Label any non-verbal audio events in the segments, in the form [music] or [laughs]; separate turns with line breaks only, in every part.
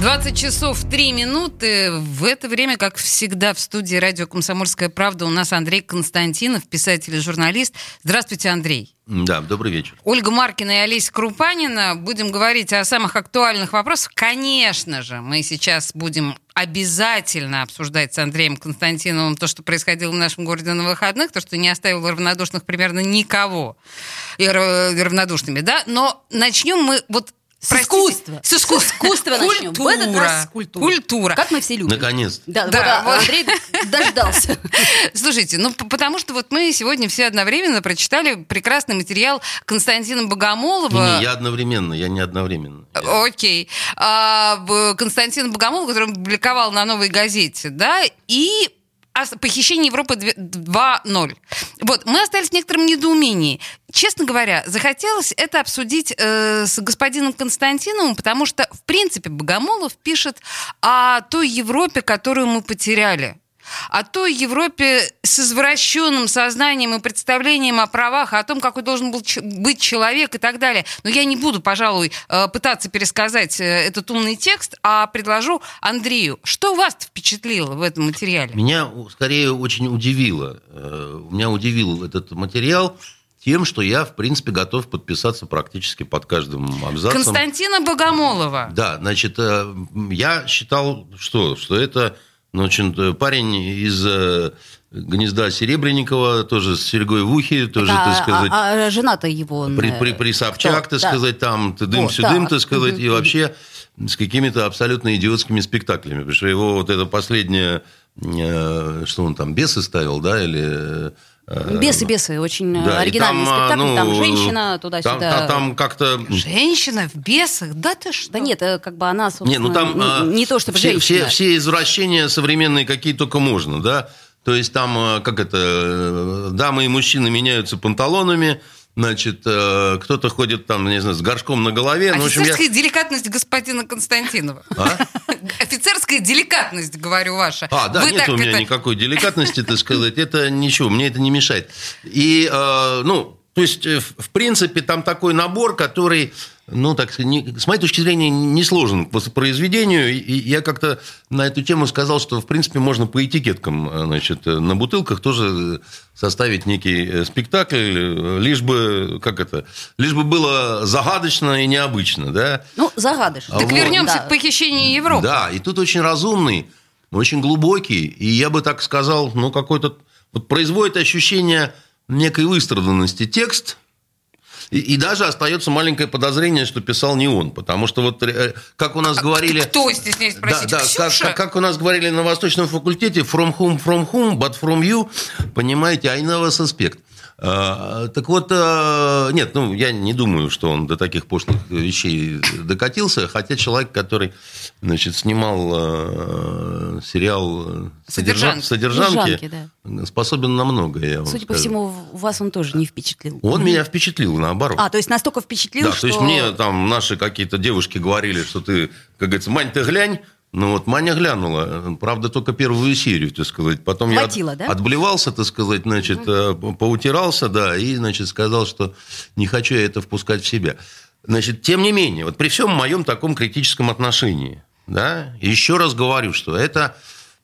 20 часов 3 минуты. В это время, как всегда, в студии радио «Комсомольская правда» у нас Андрей Константинов, писатель и журналист. Здравствуйте, Андрей.
Да, добрый вечер.
Ольга Маркина и Олеся Крупанина. Будем говорить о самых актуальных вопросах. Конечно же, мы сейчас будем обязательно обсуждать с Андреем Константиновым то, что происходило в нашем городе на выходных, то, что не оставило равнодушных примерно никого и равнодушными, да? Но начнем мы вот
с
Простите,
искусства.
С искусства.
С искусства начнем. В этот раз с культуры.
Культура.
Как мы все любим.
Наконец.
Да,
Да.
Андрей дождался. [laughs]
Слушайте, ну потому что вот мы сегодня все одновременно прочитали прекрасный материал Константина Богомолова.
Не, не, я одновременно, я не одновременно. Я-
Окей. А, Константин Богомолов, который он публиковал на «Новой газете», да, и похищение Европы две- 2.0. Вот, мы остались в некотором недоумении. Честно говоря, захотелось это обсудить э, с господином Константиновым, потому что, в принципе, Богомолов пишет о той Европе, которую мы потеряли о той Европе с извращенным сознанием и представлением о правах, о том, какой должен был быть человек и так далее. Но я не буду, пожалуй, э, пытаться пересказать э, этот умный текст, а предложу Андрею. Что вас впечатлило в этом материале?
Меня скорее очень удивило. э, Меня удивил этот материал тем, что я, в принципе, готов подписаться практически под каждым абзацем.
Константина Богомолова.
Да, значит, я считал, что, что это ну, очень, э, парень из э, гнезда Серебренникова, тоже с серьгой в ухе, тоже,
Да,
так сказать,
а, а жена-то его...
при,
э,
при, при Собчак,
кто?
так
Да.
сказать, там ты дым
Вот,
сюдым,
да.
так сказать, и вообще с какими-то абсолютно идиотскими спектаклями. Потому что его вот это последнее, что он там, бесы ставил, да, или... э,
Бесы, бесы, очень э,
да,
оригинальный
там, а,
спектакль,
ну,
там женщина
Там,
туда-сюда.
та- там как-то...
Женщина в бесах? Да ты что?
Да нет, э, как бы она,
Не, ну там
не,
а,
не то чтобы
все,
женщина.
все, все извращения современные какие только можно, да. То есть там, а, как это, дамы и мужчины меняются панталонами, значит, э, кто-то ходит там, не знаю, с горшком на голове. Ну, в общем, я-
Офицерская деликатность господина Константинова.
А? [laughs]
Офицерская деликатность, говорю, ваша.
А, да,
Вы
нет у меня
это-
никакой деликатности, так сказать. Это ничего, мне это не мешает. И, э, ну, то есть, э, в в принципе, там такой набор, который, ну, так сказать, не- с моей точки зрения, не сложен к воспроизведению. И я как-то на эту тему сказал, что, в принципе, можно по этикеткам, э, значит, э, на бутылках тоже составить некий спектакль, лишь бы, как это, лишь бы было загадочно и необычно, да?
Ну, загадочно.
Так
Вот.
вернемся
Да.
к похищению Европы.
Да, и тут очень разумный, очень глубокий, и я бы так сказал, ну, какой-то... Вот производит ощущение некой выстраданности текст, и, и даже остается маленькое подозрение, что писал не он, потому что вот, э, как у нас говорили...
Кто, стесняюсь спросить?
Да, да, как,
Ксюша?
как- как у нас говорили на восточном факультете, from whom, from whom, but from you, понимаете, I never suspect. А, Так вот, э, нет, ну, я не думаю, что он до таких пошлых вещей докатился, хотя человек, который, значит, снимал э, сериал э,
«Содержанки».
«Содержанки»,
«Содержанки»,
способен на многое, я вам
Судя по
скажу.
всему, вас он тоже не впечатлил.
Он меня впечатлил, наоборот.
А, то есть настолько впечатлил,
Да,
что...
то есть мне там наши какие-то девушки говорили, что ты, как говорится, Мань, ты глянь. Ну вот Маня глянула, правда, только первую серию, так сказать. Потом
Хватило,
я от-
да?
отблевался, так сказать, значит, э, поутирался, да, и, значит, сказал, что не хочу я это впускать в себя. Значит, тем не менее, вот при всем моем таком критическом отношении, да, еще раз говорю, что это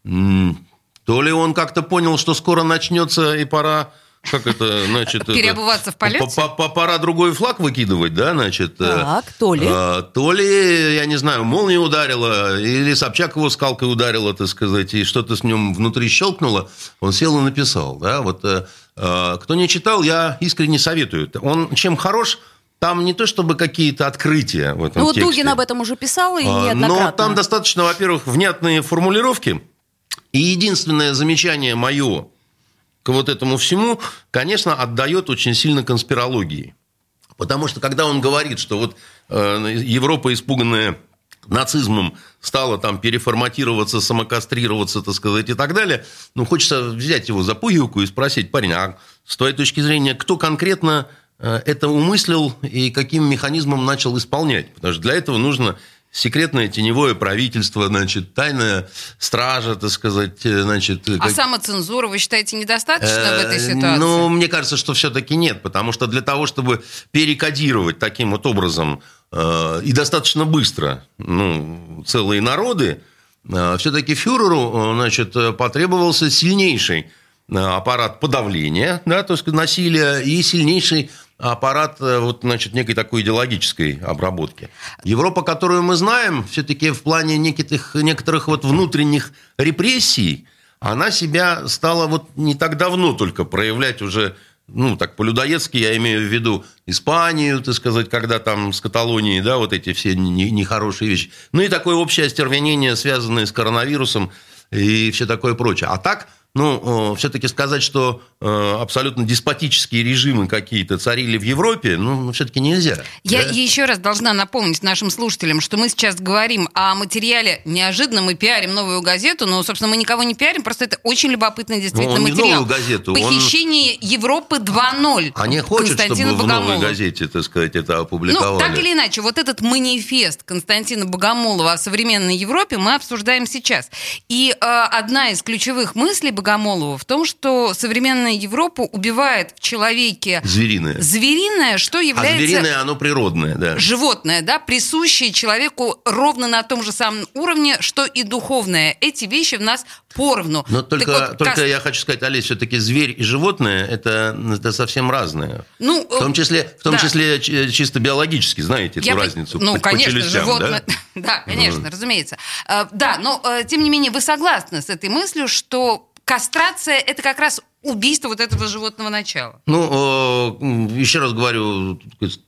то ли он как-то понял, что скоро начнется и пора как это, значит... это,
Переобуваться в полете?
по- по- Пора другой флаг выкидывать, да, значит... э,
Так, то ли?
а, То ли, я не знаю, молния ударила, или Собчак его скалкой ударила, так сказать, и что-то с ним внутри щелкнуло, он сел и написал, да, вот... э, Кто не читал, я искренне советую. Он чем хорош, там не то чтобы какие-то открытия в этом
Ну,
тексте.
Дугин об этом уже писал и
А,
неоднократно.
Но там достаточно, во-первых, внятные формулировки. И единственное замечание мое к вот этому всему, конечно, отдает очень сильно конспирологии. Потому что когда он говорит, что вот э, Европа, испуганная нацизмом, стала там переформатироваться, самокастрироваться, так сказать, и так далее, ну, хочется взять его за пуговку и спросить, парень, а с твоей точки зрения, кто конкретно э, это умыслил и каким механизмом начал исполнять. Потому что для этого нужно секретное теневое правительство, значит, тайная стража, так сказать, э, значит...
А
как-
самоцензура, вы считаете, недостаточно в этой
Э,
ситуации?
Ну, мне кажется, что все-таки нет, потому что для того, чтобы перекодировать таким вот образом э, и достаточно быстро ну, целые народы, все-таки фюреру э, значит, э, потребовался сильнейший э, аппарат подавления, да, то есть насилия, и сильнейший аппарат э, вот, значит, некой такой идеологической обработки. Европа, которую мы знаем, все-таки в плане неких, некоторых вот внутренних репрессий, она себя стала вот не так давно только проявлять уже, ну, так по-людоедски я имею в виду Испанию, так сказать, когда там с Каталонией, да, вот эти все не- нехорошие вещи. Ну, и такое общее остервенение, связанное с коронавирусом и все такое прочее. А так, ну, все-таки сказать, что э, абсолютно деспотические режимы какие-то царили в Европе, ну, все-таки нельзя.
Я
да?
еще раз должна напомнить нашим слушателям, что мы сейчас говорим о материале. Неожиданно мы пиарим новую газету, но, собственно, мы никого не пиарим, просто это очень любопытный действительно
Ну, он не
материал.
новую газету, он-
Похищение Европы 2.0.
Они хотят, чтобы
Константина
в новой
Богомолова.
газете, так сказать, это
Ну,
опубликовали.
так или иначе, вот этот манифест Константина Богомолова о современной Европе мы обсуждаем сейчас. И э, одна из ключевых мыслей Богомолова в том, что современная Европа убивает в человеке
Звериное.
звериное, что
А
является
звериное, оно природное, да.
животное, да, присущее человеку ровно на том же самом уровне, что и духовное. Эти вещи в нас поровну.
Но
Так
только,
вот,
только
Кас-
я хочу сказать, Олесь, все-таки зверь и животное это, это совсем разное.
Ну,
В том числе, в том
да.
числе чисто биологически, знаете эту
Я по-
разницу.
Ну,
по- по
конечно,
челюстям,
животное.
да? [laughs]
Да, конечно, разумеется. Э, Да, но э, тем не менее вы согласны с этой мыслью, что кастрация это как раз убийство вот этого животного начала.
Ну, э, еще раз говорю,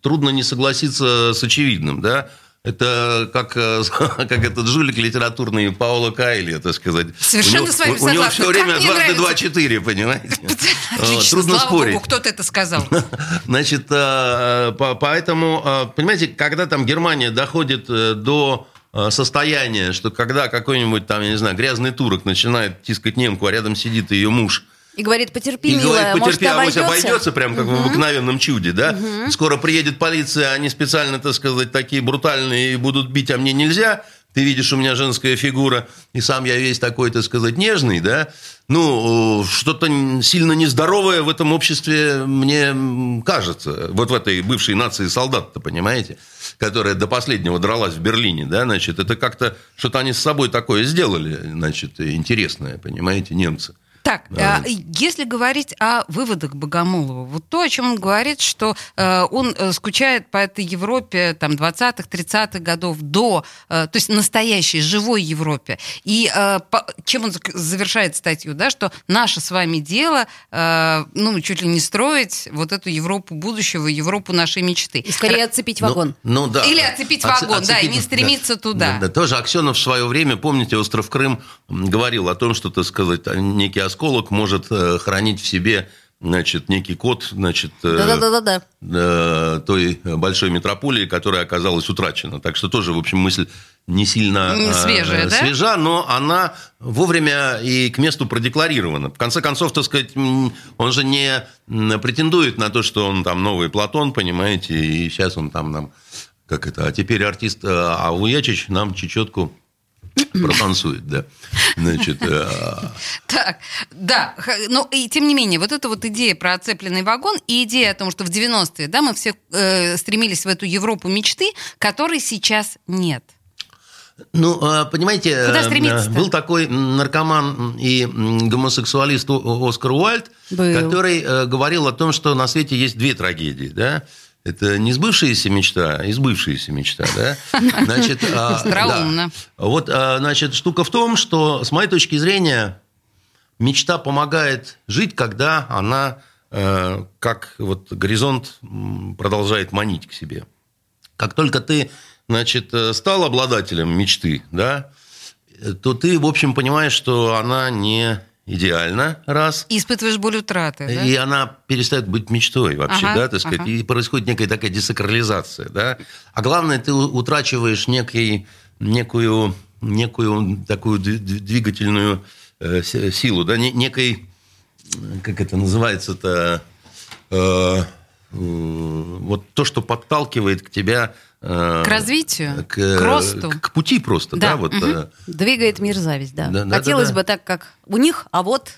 трудно не согласиться с очевидным, да. Это как, э, [laughs] как этот жулик литературный Пауло Кайли, так сказать.
Совершенно
у него,
с вами
у него
согласна.
все время дважды два четыре, понимаете? [laughs]
Отлично,
Трудно
слава
спорить.
богу, кто-то это сказал. [laughs]
Значит, э, по- поэтому, э, понимаете, когда там Германия доходит э, до э, состояния, что когда какой-нибудь там, я не знаю, грязный турок начинает тискать немку, а рядом сидит ее муж,
И говорит, потерпи,
и
милая,
говорит,
может,
потерпи, авось
обойдется?
обойдется, прям как в обыкновенном чуде, да? Скоро приедет полиция, они специально, так сказать, такие брутальные и будут бить, а мне нельзя. Ты видишь, у меня женская фигура, и сам я весь такой, так сказать, нежный, да? Ну, что-то сильно нездоровое в этом обществе, мне кажется. Вот в этой бывшей нации солдат-то, понимаете? Которая до последнего дралась в Берлине, да? Значит, это как-то что-то они с собой такое сделали, значит, интересное, понимаете, немцы.
Так,
Да.
а, если говорить о выводах Богомолова, вот то, о чем он говорит, что э, он э, скучает по этой Европе там 20-х, 30-х годов до, э, то есть настоящей, живой Европе. И э, по- чем он завершает статью, да, что наше с вами дело, э, ну, чуть ли не строить вот эту Европу будущего, Европу нашей мечты.
И скорее отцепить
Ну,
вагон.
Ну, да.
Или оцепить
Оце-
вагон, да, и не стремиться туда.
Да, да. Тоже Аксенов в свое время, помните, остров Крым говорил о том, что, так сказать, некий осколок может э, хранить в себе значит, некий код, значит, э,
Да-да-да-да.
э, той большой метрополии, которая оказалась утрачена. Так что тоже, в общем, мысль не сильно э,
свежая, да?
свежа, но она вовремя и к месту продекларирована. В конце концов, так сказать, он же не претендует на то, что он там новый Платон, понимаете, и сейчас он там нам, как это, а теперь артист э, а Уячич нам чечетку [clears throat] протанцует, да. Значит, э,
Так, да, но и тем не менее, вот эта вот идея про оцепленный вагон и идея о том, что в 90-е, да, мы все э, стремились в эту Европу мечты, которой сейчас нет.
Ну, э, понимаете, э, был такой наркоман и гомосексуалист Оскар Уальд,
Был.
который э, говорил о том, что на свете есть две трагедии, да? Это не сбывшаяся мечта, а избывшаяся мечта, да? [laughs] Значит, а,
Остроумно.
да. Вот, а, значит, штука в том, что, с моей точки зрения, мечта помогает жить, когда она, э, как вот горизонт, продолжает манить к себе. Как только ты, значит, э, стал обладателем мечты, да, э, то ты, в общем, понимаешь, что она не идеальна, раз,
И испытываешь боль утраты, да?
и она перестает быть мечтой вообще,
Ага,
да, так сказать,
ага.
и происходит некая такая десакрализация, да. А главное, ты утрачиваешь некий, некую, некую такую двигательную э, силу, да, не- некой, как это называется-то, э, э, вот то, что подталкивает к тебя... э,
К развитию,
к,
к росту.
К, пути просто, да,
Да,
вот. э,
Двигает мир зависть, да.
Да,
Хотелось
да, да.
бы так, как у них, а вот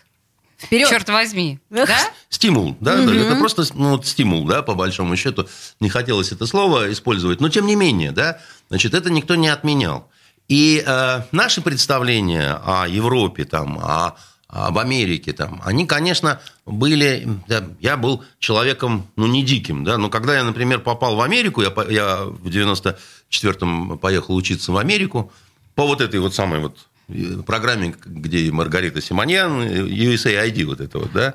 вперед.
Черт возьми. Да?
Стимул, да, да, это просто ну, вот стимул, да, по большому счету. Не хотелось это слово использовать, но тем не менее, да, значит, это никто не отменял. И э, наши представления о Европе, там, о, об Америке, там, они, конечно, были... да, я был человеком, ну, не диким, да, но когда я, например, попал в Америку, я, я в 94-м поехал учиться в Америку по вот этой вот самой вот программе, где Маргарита Симоньян, USAID вот это вот, да,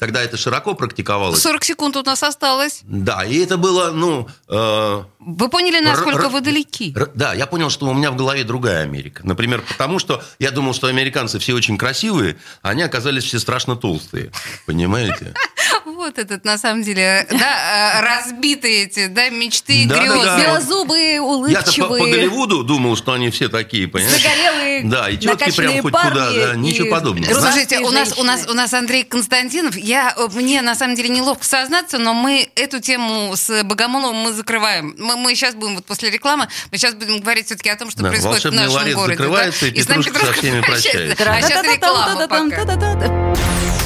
тогда это широко практиковалось.
40 секунд у нас осталось.
Да, и это было, ну... э,
Вы поняли, насколько вы далеки?
Да, я понял, что у меня в голове другая Америка. Например, потому что я думал, что американцы все очень красивые, а они оказались все страшно толстые. Понимаете? [laughs]
Вот этот, на самом деле, да, э, разбитые эти, да, мечты и
Да, да,
грезы.
да.
Белозубые,
Я-то по,
улыбчивые.
по Голливуду думал, что они все такие, понимаешь?
Загорелые,
Да, и четкие прям хоть
парни
куда, да,
и
ничего подобного.
Слушайте, у нас, у, нас, у нас Андрей Константинов. Я, э, мне на самом деле неловко сознаться, но мы эту тему с Богомоловым мы закрываем. Мы, мы сейчас будем, вот после рекламы, мы сейчас будем говорить все-таки о том, что
Да,
происходит в
волшебный
нашем
ларец
городе.
закрывается,
да?
и
с нами
Петрушка со всеми [laughs] прощается.
А сейчас реклама пока.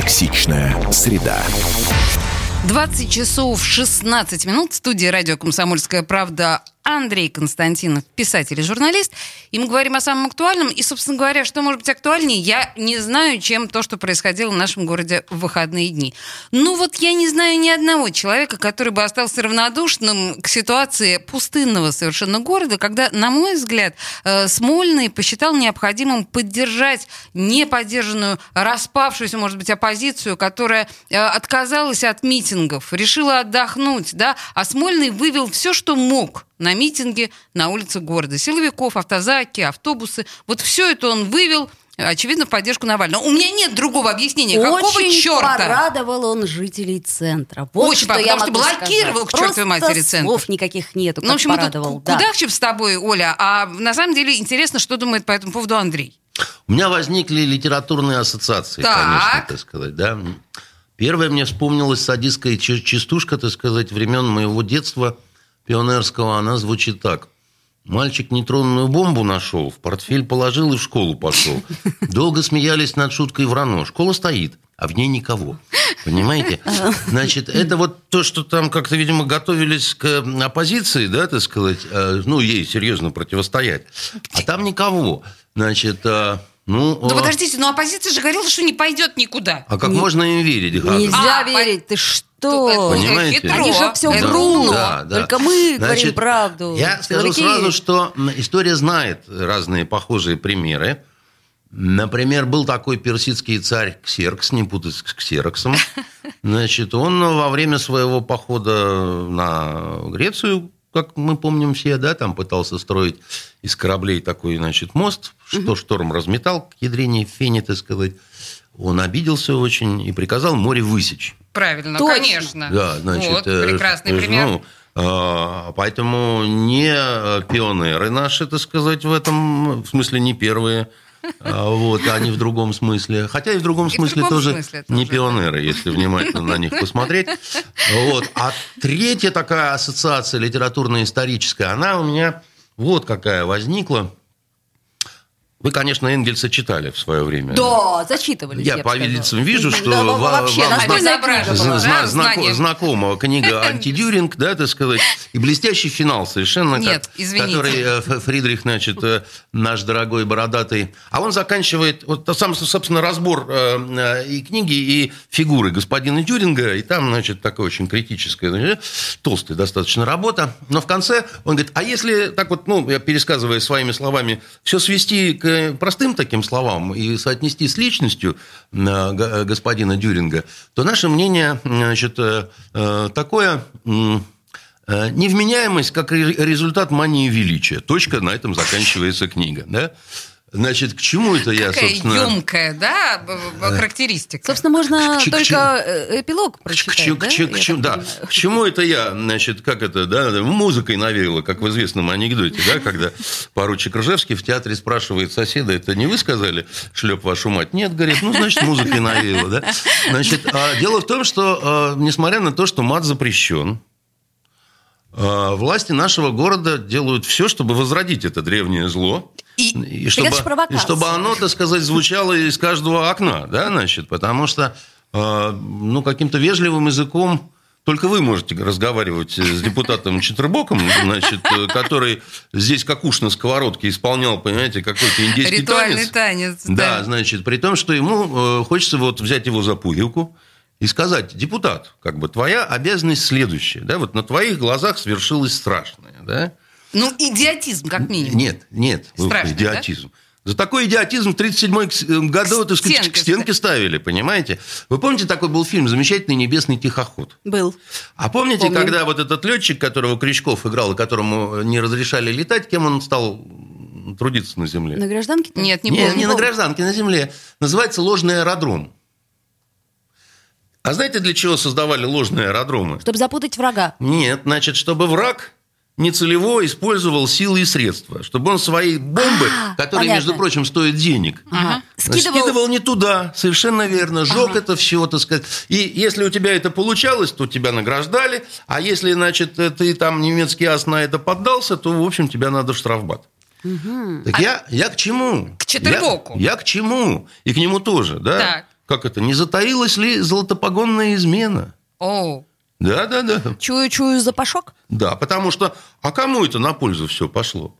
Токсичная среда.
20 часов 16 минут. В студии радио «Комсомольская правда» Андрей Константинов, писатель и журналист. И мы говорим о самом актуальном. И, собственно говоря, что может быть актуальнее, я не знаю, чем то, что происходило в нашем городе в выходные дни. Ну вот я не знаю ни одного человека, который бы остался равнодушным к ситуации пустынного совершенно города, когда, на мой взгляд, э, Смольный посчитал необходимым поддержать неподдержанную, распавшуюся, может быть, оппозицию, которая э, отказалась от митингов, решила отдохнуть, да, а Смольный вывел все, что мог на митинге на улице города. Силовиков, автозаки, автобусы. Вот все это он вывел, очевидно, в поддержку Навального. У меня нет другого объяснения. Какого
Очень
черта?
порадовал он жителей центра. Вот
Очень,
что я
потому что блокировал
сказать.
к чертовой матери центр.
слов никаких нету,
Ну, в общем, мы тут
порадовал. да.
кудахчем с тобой, Оля, а на самом деле интересно, что думает по этому поводу Андрей.
У меня возникли литературные ассоциации,
Так.
конечно, так сказать, да. Первое мне вспомнилась садистская ча- частушка, так сказать, времен моего детства пионерского. Она звучит так. Мальчик нейтронную бомбу нашел, в портфель положил и в школу пошел. Долго смеялись над шуткой врано. Школа стоит, а в ней никого. Понимаете? Значит, это вот то, что там как-то, видимо, готовились к оппозиции, да, так сказать, э, ну, ей серьезно противостоять. А там никого. Значит, э, ну...
Да
э,
подождите, но оппозиция же говорила, что не пойдет никуда.
а как
Не-
можно им верить? Галя?
Нельзя
А,
верить, ты что?
Понимаете?
хитро.
Они же все врут.
умно.
Да, да.
Только мы говорим
Значит,
правду.
Я скажу
Силовики-
сразу, что история знает разные похожие примеры. Например, был такой персидский царь Ксеркс, не путать с Ксероксом. [laughs] Значит, он во время своего похода на Грецию, как мы помним все, да, там пытался строить из кораблей такой, значит, мост, что шторм разметал к ядрене фени, так сказать. Он обиделся очень и приказал море высечь.
Правильно,
Точно.
конечно.
Да, значит,
вот,
э,
прекрасный
э,
пример.
ну, а, поэтому не пионеры наши, так сказать, в этом, в смысле, не первые, а, вот, они в другом смысле. Хотя и в другом
И в
смысле
другом
тоже
смысле
не
тоже,
пионеры, если внимательно на них посмотреть. Вот. А третья такая ассоциация литературно-историческая, она у меня вот какая возникла. Вы, конечно, Энгельса читали в свое время.
Да, зачитывались.
Я
бы
по лицам вижу, что
Да,
ва-
вообще,
вам
зна-
книга
Зна-.
Зна-
да,
знако-
знание.
знакомого книга [laughs] «Антидюринг», да, так сказать, и блестящий финал совершенно,
Нет,
как-
извините.
который э, Фридрих, значит, э, наш дорогой бородатый, а он заканчивает, вот сам, собственно, разбор э, и книги, и фигуры господина Дюринга, и там, значит, такая очень критическая, значит, толстая достаточно работа, но в конце он говорит, а если так вот, ну, я пересказывая своими словами, все свести к к простым таким словам и соотнести с личностью э, г- господина Дюринга, то наше мнение значит, э, э, такое... э, Невменяемость как ре- результат мании величия. Точка, на этом заканчивается книга. Да? Значит, к чему это я,
Какая
собственно...
емкая, да, б- характеристика.
Собственно, можно
К чему- к
только э, эпилог
К,
прочитать,
к
да?
чему- к чему-
так
да. К чему это я, значит, как это, да, музыкой навеяло, как в известном анекдоте, да, когда поручик Ржевский в театре спрашивает соседа, это не вы сказали, шлеп вашу мать? Нет, говорит, ну, значит, музыкой навеяло, да. Значит, а дело в том, что, а, несмотря на то, что мат запрещен, власти нашего города делают все, чтобы возродить это древнее зло.
И-
чтобы,
ж провокация.
и чтобы оно, так сказать, звучало из каждого окна, да, значит, потому что, э, ну, каким-то вежливым языком только вы можете разговаривать с депутатом Четербоком, значит, который здесь как уж на сковородке исполнял, понимаете, какой-то индийский
Ритуальный
танец.
танец.
Да, значит, при том, что ему э, хочется вот взять его за пуговку и сказать, депутат, как бы твоя обязанность следующая, да, вот на твоих глазах свершилось страшное, да,
Ну, идиотизм, как минимум.
нет, нет,
Страшно,
идиотизм. За такой идиотизм в 1937 году
К
так сказать,
стенке
к стенке ставили, понимаете? Вы помните, такой был фильм «Замечательный небесный тихоход»?
Был.
А помните,
Помню.
когда вот этот летчик, которого Крючков играл, и которому не разрешали летать, кем он стал трудиться на земле?
На гражданке?
Нет, не
не,
помню.
не на гражданке, на земле. Называется ложный аэродром. А знаете, для чего создавали ложные аэродромы?
Чтобы запутать врага.
Нет, значит, чтобы враг нецелево использовал силы и средства, чтобы он свои бомбы,
А,
которые,
понятно.
между прочим, стоят денег,
Ага.
скидывал...
Скидывал...
не туда, совершенно верно, жег это все, так сказать. И если у тебя это получалось, то тебя награждали, а если, значит, ты там немецкий ас на это поддался, то, в общем, тебя надо штрафбат. Так я, я к чему?
К Четырбоку.
Я, я к чему? И к нему тоже, да?
Так.
Как это? Не затаилась ли золотопогонная измена?
О,
Да, да, да.
Чую-чую запашок.
Да, потому что, а кому это на пользу все пошло?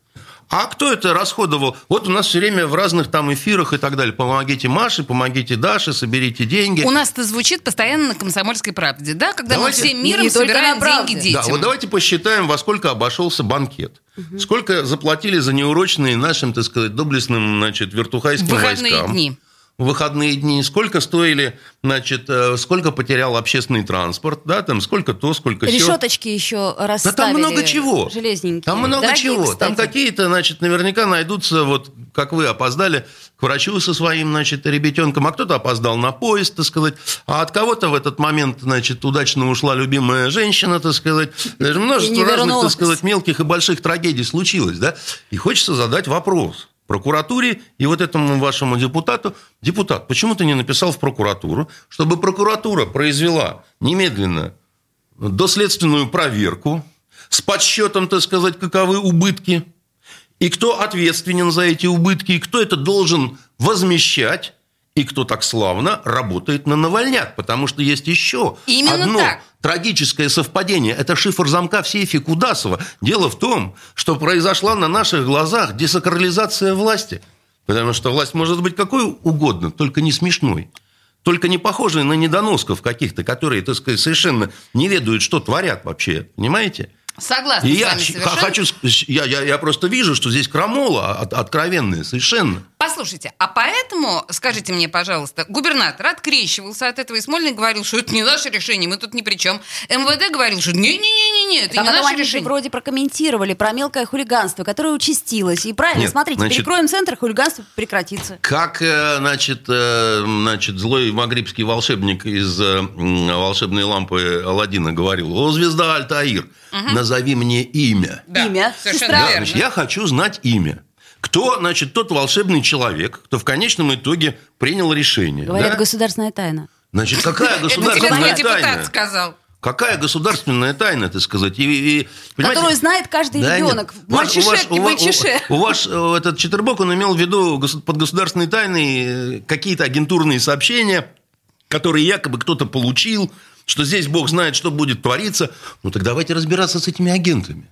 А кто это расходовал? Вот у нас все время в разных там эфирах и так далее. Помогите Маше, помогите Даше, соберите деньги.
у нас это звучит постоянно на «Комсомольской правде», да? Когда
Давайте-
мы всем миром собираем деньги
Да,
детям.
вот давайте посчитаем, во сколько обошелся банкет. Сколько заплатили за неурочные нашим, так сказать, доблестным, значит, вертухайским
Выходные
войскам.
дни.
В выходные дни. Сколько стоили, значит, э, сколько потерял общественный транспорт, да, там, сколько то, сколько сё.
Решеточки еще
Да
расставили.
там много чего.
Железненькие.
Там много
Дорогие,
чего. Там
кстати.
какие-то, значит, наверняка найдутся, вот как вы опоздали к врачу со своим, значит, ребятенком, а кто-то опоздал на поезд, так сказать, а от кого-то в этот момент, значит, удачно ушла любимая женщина, так сказать. Даже множество разных, так сказать, мелких и больших трагедий случилось, да? И хочется задать вопрос прокуратуре и вот этому вашему депутату. Депутат, почему ты не написал в прокуратуру, чтобы прокуратура произвела немедленно доследственную проверку с подсчетом, так сказать, каковы убытки, и кто ответственен за эти убытки, и кто это должен возмещать, и кто так славно работает на Навальняк, потому что есть еще
Именно
одно
так.
трагическое совпадение. Это шифр замка в сейфе Кудасова. Дело в том, что произошла на наших глазах десакрализация власти. Потому что власть может быть какой угодно, только не смешной. Только не похожей на недоносков каких-то, которые, так сказать, совершенно не ведают, что творят вообще. Понимаете?
Согласна
И
с
я хочу, я, я, я просто вижу, что здесь крамола от- откровенная совершенно.
Послушайте, а поэтому, скажите мне, пожалуйста, губернатор открещивался от этого и Смольный говорил, что это не наше решение, мы тут ни при чем. МВД говорил, что не-не-не-не, это
Так
не наше решение.
вроде прокомментировали про мелкое хулиганство, которое участилось. И правильно,
Нет,
смотрите,
значит-
перекроем центр, хулиганство прекратится.
Как, э, значит, э, значит, злой магрибский волшебник из э, волшебной лампы Алладина говорил, о, звезда Альтаир, назови мне имя.
Да,
Имя.
совершенно
Сестра.
Да,
верно.
значит, я хочу знать имя. Кто, значит, тот волшебный человек, кто в конечном итоге принял решение.
Говорят,
да?
государственная тайна.
Значит, какая
Это тебе
государственная
твой депутат
тайна?
сказал.
Какая государственная тайна, так сказать? И, и-
Которую знает каждый
Да
ребенок.
нет. Ваш- у
Мальчишетки,
у ва-
мальчише.
У, у ваш э, этот Четербок, он имел в виду под государственной тайной э, какие-то агентурные сообщения, которые якобы кто-то получил, что здесь Бог знает, что будет твориться. Ну так давайте разбираться с этими агентами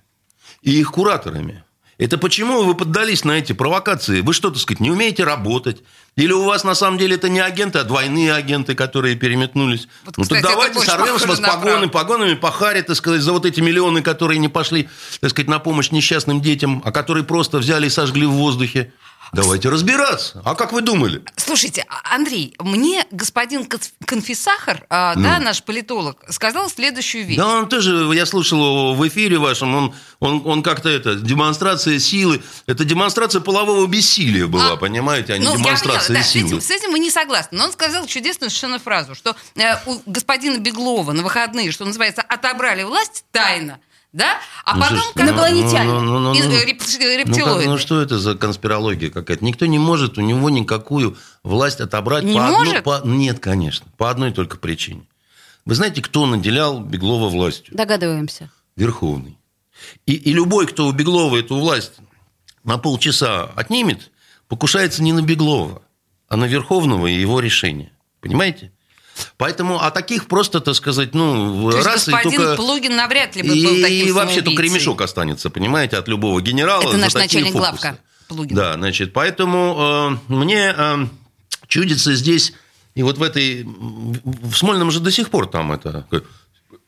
и их кураторами. Это почему вы поддались на эти провокации? Вы что, так сказать, не умеете работать? Или у вас на самом деле это не агенты, а двойные агенты, которые переметнулись?
Вот,
ну
кстати,
так давайте сорвем с вас погоны, погонами похарить, так сказать, за вот эти миллионы, которые не пошли, так сказать, на помощь несчастным детям, а которые просто взяли и сожгли в воздухе. Давайте разбираться. А как вы думали?
Слушайте, а- Андрей, мне господин Конф- Конфисахар, а, да, наш политолог, сказал следующую вещь.
Ну. Да он тоже, я слушал его в эфире вашем, он, он, он как-то это, демонстрация силы, это демонстрация полового бессилия была,
А,
понимаете, а не
Ну, я
демонстрация
поняла, да, с
силы.
этим, с этим мы не согласны. Но он сказал чудесную совершенно фразу, что э, у господина Беглова на выходные, что называется, отобрали власть тайно, да, а
Ну,
потом...
слушайте,
как-
Инопланетяне.
ну, ну, ну,
И-
ну,
э, реп-
Ну, как-
рептилоиды.
ну, что это за конспирология какая-то? Никто не может у него никакую власть отобрать.
Не
по
может?
по- Нет, конечно. По одной только причине. Вы знаете, кто наделял Беглова властью?
Догадываемся.
Верховный. И, и любой, кто у Беглова эту власть на полчаса отнимет, покушается не на Беглова, а на Верховного и его решение. Понимаете? Поэтому, а таких просто, так сказать, ну,
То
раз и
господин
только...
Плугин навряд ли бы
и,
был таким
и вообще только ремешок останется, понимаете, от любого генерала.
Это наш начальник
фокусы.
главка Плугин.
Да, значит, поэтому э, мне э, чудится здесь, и вот в этой, в Смольном же до сих пор там это,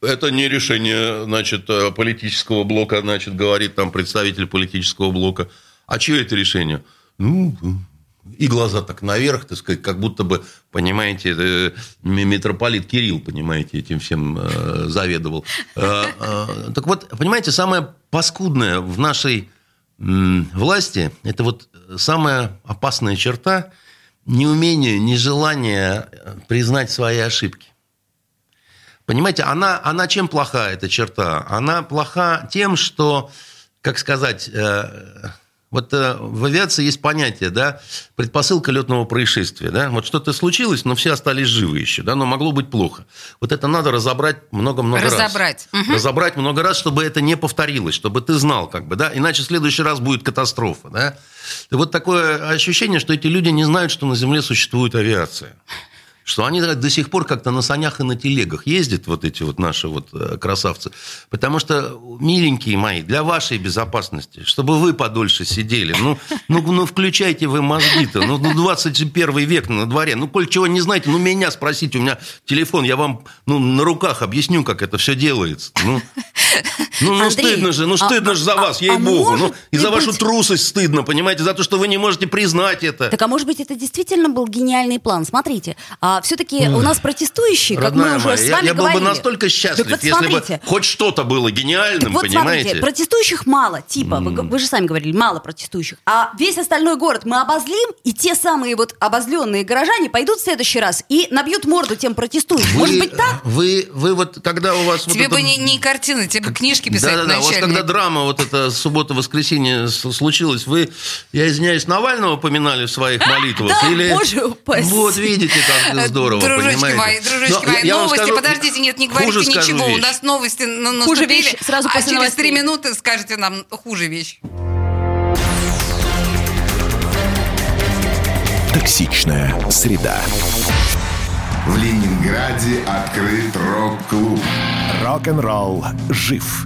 это не решение, значит, э, политического блока, значит, говорит там представитель политического блока. А чье это решение? Ну, и глаза так наверх, так сказать, как будто бы, понимаете, э, митрополит Кирилл, понимаете, этим всем э, заведовал. Э, Так вот, понимаете, самое паскудное в нашей власти, это вот самая опасная черта неумение, нежелание признать свои ошибки. Понимаете, она, она чем плоха, эта черта? Она плоха тем, что, как сказать, вот э, в авиации есть понятие, да, предпосылка летного происшествия, да, вот что-то случилось, но все остались живы еще, да, но могло быть плохо. Вот это надо разобрать много-много раз.
Разобрать. Мгм.
Разобрать много раз, чтобы это не повторилось, чтобы ты знал, как бы, да, иначе в следующий раз будет катастрофа, да. И вот такое ощущение, что эти люди не знают, что на Земле существует авиация что они до сих пор как-то на санях и на телегах ездят, вот эти вот наши вот э, красавцы. Потому что, миленькие мои, для вашей безопасности, чтобы вы подольше сидели, ну, ну, ну включайте вы мозги-то, ну, ну, 21 век на дворе, ну, коль чего не знаете, ну, меня спросите, у меня телефон, я вам ну, на руках объясню, как это все делается. Ну, ну, ну
Андрей,
стыдно же, ну,
а-
стыдно же за
а-
вас,
а
ей-богу.
может
Ну, и за вашу
быть-
трусость стыдно, понимаете, за то, что вы не можете признать это.
Так а может быть это действительно был гениальный план? Смотрите, а, все-таки у нас протестующие, как
Родная
мы уже
моя,
с
я,
вами
я был
говорили.
бы настолько счастлив,
Так вот
если
смотрите.
бы хоть что-то было гениальным,
Так вот
понимаете?
смотрите, протестующих мало, типа, вы, г- вы же сами говорили, мало протестующих. А весь остальной город мы обозлим, и те самые вот обозленные горожане пойдут в следующий раз и набьют морду тем протестующим.
Вы-
Может быть так?
Вы, вы вот, когда у вас... вот
Тебе
это-
бы не, не картины, тебе бы книжки писать
Да-да-да, у вас когда драма вот эта суббота-воскресенье случилась, вы, я извиняюсь, Навального поминали в своих молитвах?
Да,
или...
боже упаси.
Вот видите, как здорово,
Дружочки
понимаете?
мои, дружочки
Но
мои,
я
новости,
скажу-
подождите, нет, не говорите ничего, у
вещь.
нас новости на-
Хуже
наступили,
вещь сразу
а
после
через три минуты скажете нам хуже вещь.
Токсичная среда.
В Ленинграде открыт рок-клуб.
Рок-н-ролл жив.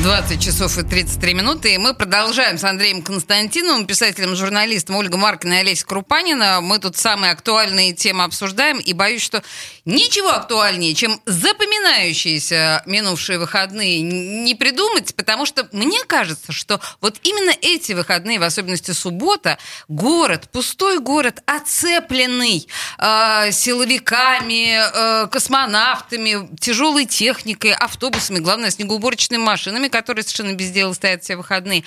20 часов и 33 минуты, и мы продолжаем с Андреем Константиновым, писателем, журналистом Ольга Маркина и Олеся Крупанина. Мы тут самые актуальные темы обсуждаем, и боюсь, что ничего актуальнее, чем запоминающиеся минувшие выходные, не придумать, потому что мне кажется, что вот именно эти выходные, в особенности суббота, город, пустой город, оцепленный э, силовиками, э, космонавтами, тяжелой техникой, автобусами, главное, снегоуборочными машинами, которые совершенно без дела стоят все выходные.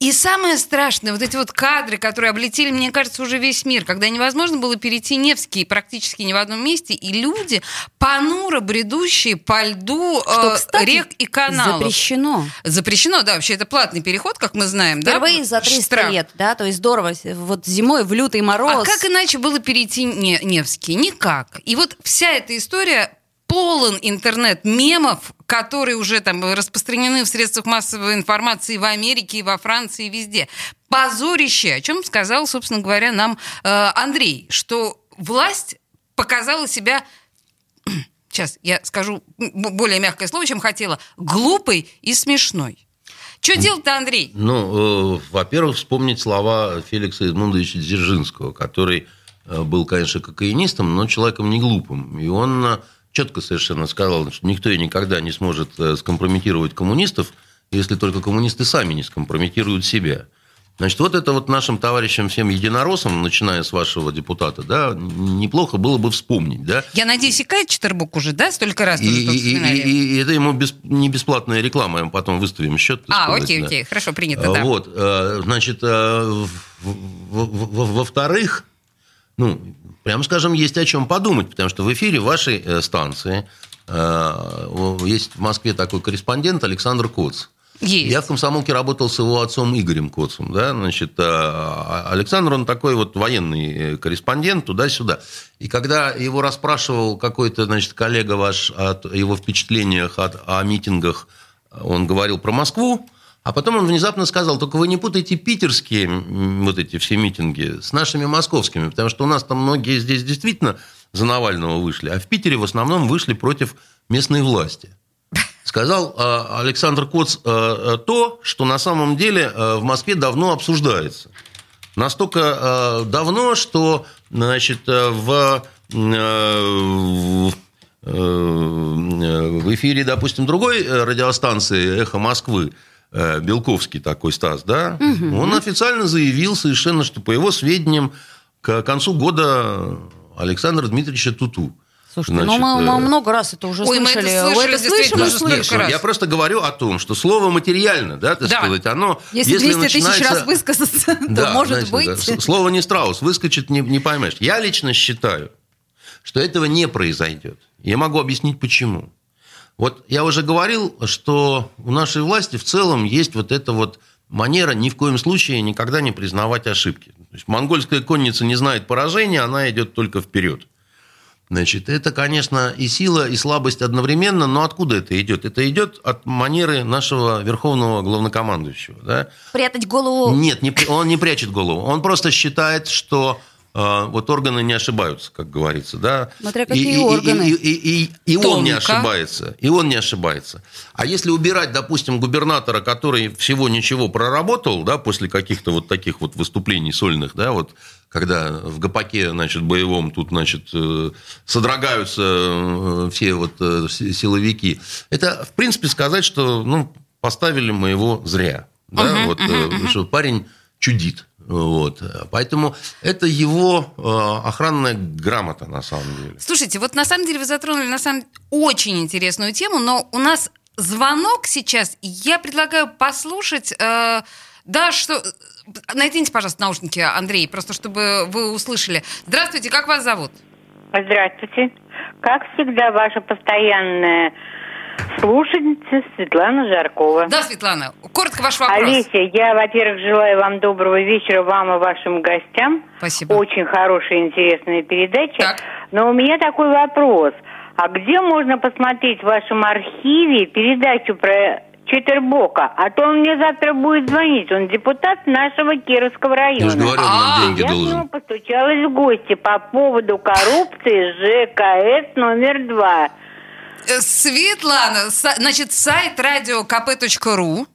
И самое страшное, вот эти вот кадры, которые облетели, мне кажется, уже весь мир, когда невозможно было перейти Невский практически ни в одном месте, и люди, понуро бредущие по льду
Что,
э,
кстати,
рек и каналов.
запрещено.
Запрещено, да, вообще это платный переход, как мы знаем,
Впервые
да?
за 300
Штраф.
лет, да, то есть здорово. Вот зимой в лютый мороз.
А как иначе было перейти Не- Невский? Никак. И вот вся эта история полон интернет мемов, которые уже там распространены в средствах массовой информации в Америке, и во Франции, и везде. Позорище, о чем сказал, собственно говоря, нам э, Андрей, что власть показала себя [clears throat] сейчас я скажу более мягкое слово, чем хотела, глупой и смешной. Что делать-то, Андрей?
Ну, э, во-первых, вспомнить слова Феликса Эдмундовича Дзержинского, который э, был, конечно, кокаинистом, но человеком не глупым. И он э, четко совершенно сказал, что никто и никогда не сможет э, скомпрометировать коммунистов, если только коммунисты сами не скомпрометируют себя. Значит, вот это вот нашим товарищам всем единороссам, начиная с вашего депутата, да, неплохо было бы вспомнить, да,
Я надеюсь, и Кайт Четербук уже, да, столько раз
и, и- и- и- и это ему без- не бесплатная реклама, мы потом выставим счет.
А,
сказать,
окей,
да.
окей, хорошо, принято, да.
Вот, э, значит, э, во-вторых, ну, прямо скажем, есть о чем подумать, потому что в эфире вашей э, станции э, есть в Москве такой корреспондент Александр Коц.
Есть.
Я в комсомолке работал с его отцом Игорем Коцем. Да? Значит, э, Александр, он такой вот военный корреспондент туда-сюда. И когда его расспрашивал какой-то значит, коллега ваш о его впечатлениях от, о митингах, он говорил про Москву, а потом он внезапно сказал, только вы не путайте питерские вот эти все митинги с нашими московскими, потому что у нас там многие здесь действительно за Навального вышли, а в Питере в основном вышли против местной власти сказал э, Александр Коц э, э, то, что на самом деле э, в Москве давно обсуждается. Настолько э, давно, что значит, э, в, в, эфире, допустим, другой радиостанции «Эхо Москвы», Белковский такой Стас, да, он официально заявил совершенно, что по его сведениям к концу года Александра Дмитриевича Туту.
Слушайте,
Значит,
ну мы,
э,
мы много раз это уже
Ой, мы это
слышали.
слышали,
это слышим
действительно,
и
да,
слышим.
столько раз.
Я просто говорю о том, что слово материально, да, так
Да.
сказать, оно...
Если 200 тысяч
начинается-
раз высказаться, [laughs] то
Да,
может
знаете,
быть.
да, Слово не страус, выскочит, не, не поймешь. Я лично считаю, что этого не произойдет. Я могу объяснить, почему. Вот я уже говорил, что у нашей власти в целом есть вот эта вот манера ни в коем случае никогда не признавать ошибки. То есть монгольская конница не знает поражения, она идет только вперед. Значит, это, конечно, и сила, и слабость одновременно, но откуда это идет? Это идет от манеры нашего верховного главнокомандующего. Да?
Прятать голову.
Нет, не, он не прячет голову. Он просто считает, что вот органы не ошибаются, как говорится. Да?
Смотря
И-
какие
и, и-
органы.
И, и- и- и он не ошибается. И он не ошибается. А если убирать, допустим, губернатора, который всего ничего проработал, да, после каких-то вот таких вот выступлений сольных, да, вот когда в ГАПАКе, значит, боевом тут, значит, э, содрогаются э, все вот э, си- силовики, это, в принципе, сказать, что, ну, поставили мы его зря. Да, вот, э, что парень чудит. Вот. Поэтому это его э, охранная грамота, на самом деле.
Слушайте, вот на самом деле вы затронули на самом очень интересную тему, но у нас звонок сейчас, я предлагаю послушать, э, да, что... Найдите, пожалуйста, наушники, Андрей, просто чтобы вы услышали. Здравствуйте, как вас зовут?
Здравствуйте. Как всегда, ваша постоянная слушательница Светлана Жаркова.
Да, Светлана, коротко ваш вопрос.
Олеся, я, во-первых, желаю вам доброго вечера, вам и вашим гостям.
Спасибо.
Очень хорошая, интересная передача.
Так.
Но у меня такой вопрос. А где можно посмотреть в вашем архиве передачу про Четербока? А то он мне завтра будет звонить. Он депутат нашего Кировского района.
Я же говорю, он
А,
нам деньги
Я к нему
должен.
постучалась в гости по поводу коррупции ЖКС номер два.
Светлана, значит, сайт radiokp.ru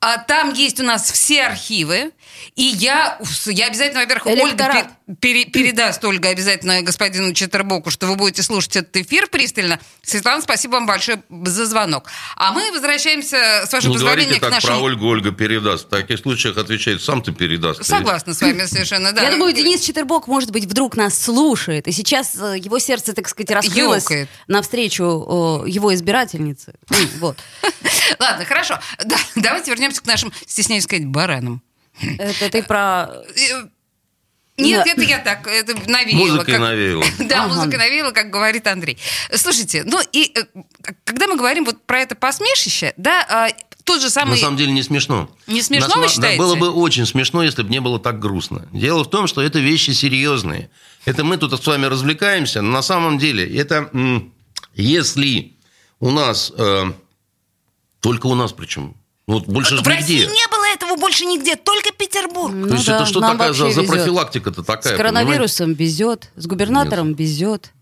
А там есть у нас все архивы. И я, я обязательно, во-первых, Ольга
Электорат.
пе- пере- передаст Ольга обязательно господину Четербоку, что вы будете слушать этот эфир пристально. Светлана, спасибо вам большое за звонок. А мы возвращаемся, с вашего
Не
позволения,
говорите
к
так про
нашему...
Ольгу, Ольга передаст. В таких случаях отвечает, сам ты передаст.
Согласна с вами совершенно, да.
Я думаю, Денис Четербок, может быть, вдруг нас слушает, и сейчас э, его сердце, так сказать, раскрылось
Ёкает.
навстречу э, его избирательнице. М, [laughs] Вот.
Ладно, хорошо. Да, давайте вернемся к нашим, стесняюсь сказать, баранам.
Это ты про...
Нет, это я так, это навеяло.
Музыкой
как-
навеяло. [laughs]
Да,
Ага.
музыка навеяла, как говорит Андрей. Слушайте, ну и э, когда мы говорим вот про это посмешище, да, а, тот же
На
самый...
самом деле не смешно.
Не смешно,
На
вы считаете?
Было бы очень смешно, если бы не было так грустно. Дело в том, что это вещи серьезные. Это мы тут с вами развлекаемся, но на самом деле это если у нас э, только у нас причем. Вот больше же
В России
нигде.
не было этого больше нигде, только Петербург.
Ну
То есть
да,
это что такая за, за
везет.
профилактика-то такая?
С коронавирусом везет, с губернатором везет.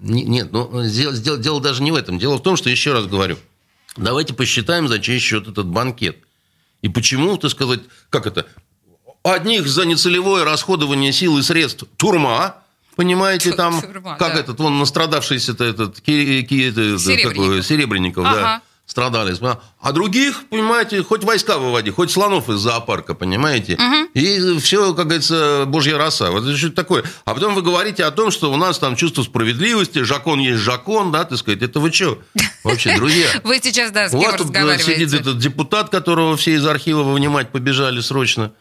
Не- Нет, ну, дело, дело- дело даже не в этом. Дело в том, что, еще раз говорю, давайте посчитаем, за чей счет этот банкет. И почему, так сказать, как это, одних за нецелевое расходование сил и средств турма, понимаете, там,
Тюрьма,
как
да.
этот, вон настрадавшийся-то этот, ки- ки- это,
Серебренников.
какой, Серебренников,
Ага.
да, страдали. А других, понимаете, хоть войска выводи, хоть слонов из зоопарка, понимаете? И все, как говорится, божья роса. Вот это что такое? А потом вы говорите о том, что у нас там чувство справедливости, жакон есть жакон, да, так сказать. Это вы что? Вообще, друзья. [laughs]
Вы сейчас, да, с
У
кем
вас тут э, сидит этот депутат, которого все из архива вынимать побежали срочно.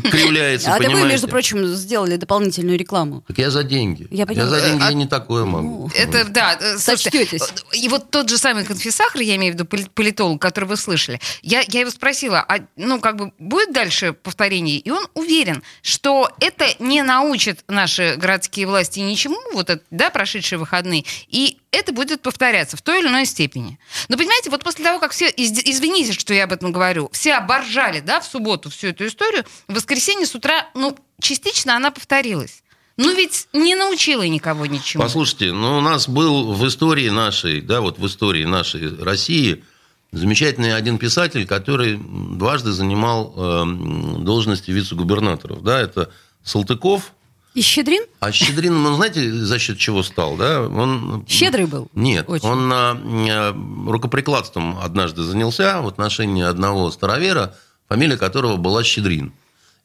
Как кривляется,
А вы, между прочим, сделали дополнительную рекламу.
Так я за деньги.
Я поняла.
за деньги
А-
я не такое могу.
Это, да, э,
Сочтётесь.
э, и вот тот же самый конфисахр, я имею в виду поли- политолог, который вы слышали, я, я его спросила, а, ну, как бы, будет дальше повторение? И он уверен, что это не научит наши городские власти ничему, вот это, да, прошедшие выходные, и это будет повторяться в той или иной степени. Но, понимаете, вот после того, как все, из- извините, что я об этом говорю, все оборжали, да, в субботу всю эту историю, в воскресенье с утра, ну, частично она повторилась. Ну, ведь не научила никого ничему.
Послушайте, ну у нас был в истории нашей, да, вот в истории нашей России замечательный один писатель, который дважды занимал э, должности вице-губернаторов, да, это Салтыков,
И Щедрин?
а Щедрин, ну, знаете, за счет чего стал, да? Он...
Щедрый был?
Нет,
Очень.
он э, рукоприкладством однажды занялся в отношении одного старовера, фамилия которого была Щедрин.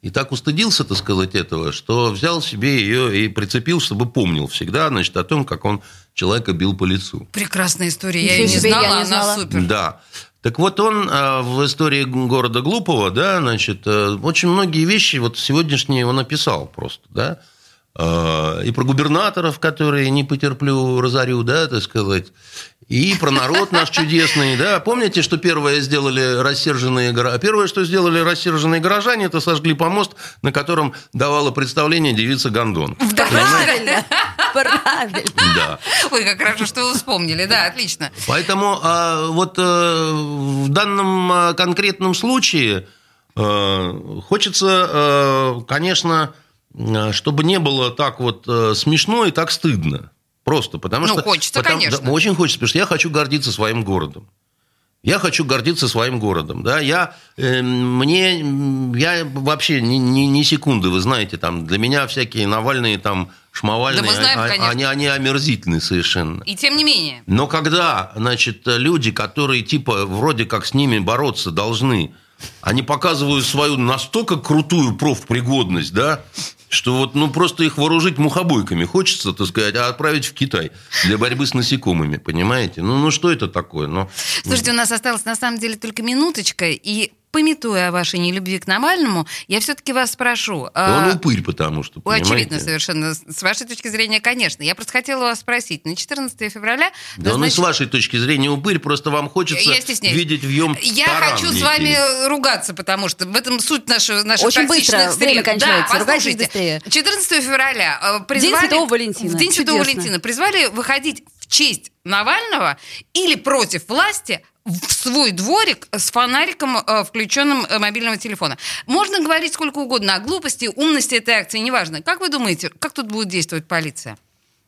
И так устыдился, так сказать, этого, что взял себе ее и прицепил, чтобы помнил всегда, значит, о том, как он человека бил по лицу.
Прекрасная история, я ее не
себе, я
знала,
не
она
знала.
супер.
Да. Так вот, он э, в истории города Глупого, да, значит, э, очень многие вещи, вот сегодняшние он написал просто, да, и про губернаторов, которые не потерплю, разорю, да, так сказать, и про народ наш чудесный, да. Помните, что первое сделали рассерженные горожане? Первое, что сделали рассерженные горожане, это сожгли помост, на котором давала представление девица Гондон.
Правильно. Правильно.
Да.
Ой, как хорошо, что вы вспомнили, да, отлично.
Поэтому а, вот э, в данном а, конкретном случае э, хочется, э, конечно, э, чтобы не было так вот э, смешно и так стыдно. Просто потому
Ну,
что...
хочется,
потому-
конечно.
да, очень хочется, потому что я хочу гордиться своим городом. Я хочу гордиться своим городом, да, я, э, мне, я вообще ни, ни, ни секунды, вы знаете, там, для меня всякие Навальные, там, шмовальные,
Да мы знаем,
а- а-
конечно.
они, они омерзительны совершенно.
И тем не менее.
Но когда, значит, люди, которые типа вроде как с ними бороться должны, они показывают свою настолько крутую профпригодность, да, что вот, ну, просто их вооружить мухобойками хочется, так сказать, а отправить в Китай для борьбы с насекомыми, понимаете? Ну, ну что это такое? Ну,
Слушайте, у нас осталась на самом деле только минуточка, и пометуя о вашей нелюбви к Навальному, я все-таки вас спрошу.
да
а,
он упырь, потому что, понимаете?
очевидно совершенно. С вашей точки зрения, конечно. Я просто хотела вас спросить. На 14 февраля...
Да он и
назнач-
с вашей точки зрения упырь, просто вам хочется видеть в нем
Я хочу с вами ругаться, потому что в этом суть нашего, наших
Очень
токсичных
быстро, время кончается.
Да, послушайте.
быстрее.
14 февраля э, призвали...
Святого Валентина.
В День Святого. Валентина призвали выходить в честь Навального или против власти в свой дворик с фонариком, э, включенным э, мобильного телефона. Можно говорить сколько угодно о глупости, умности этой акции, неважно. Как вы думаете, как тут будет действовать полиция?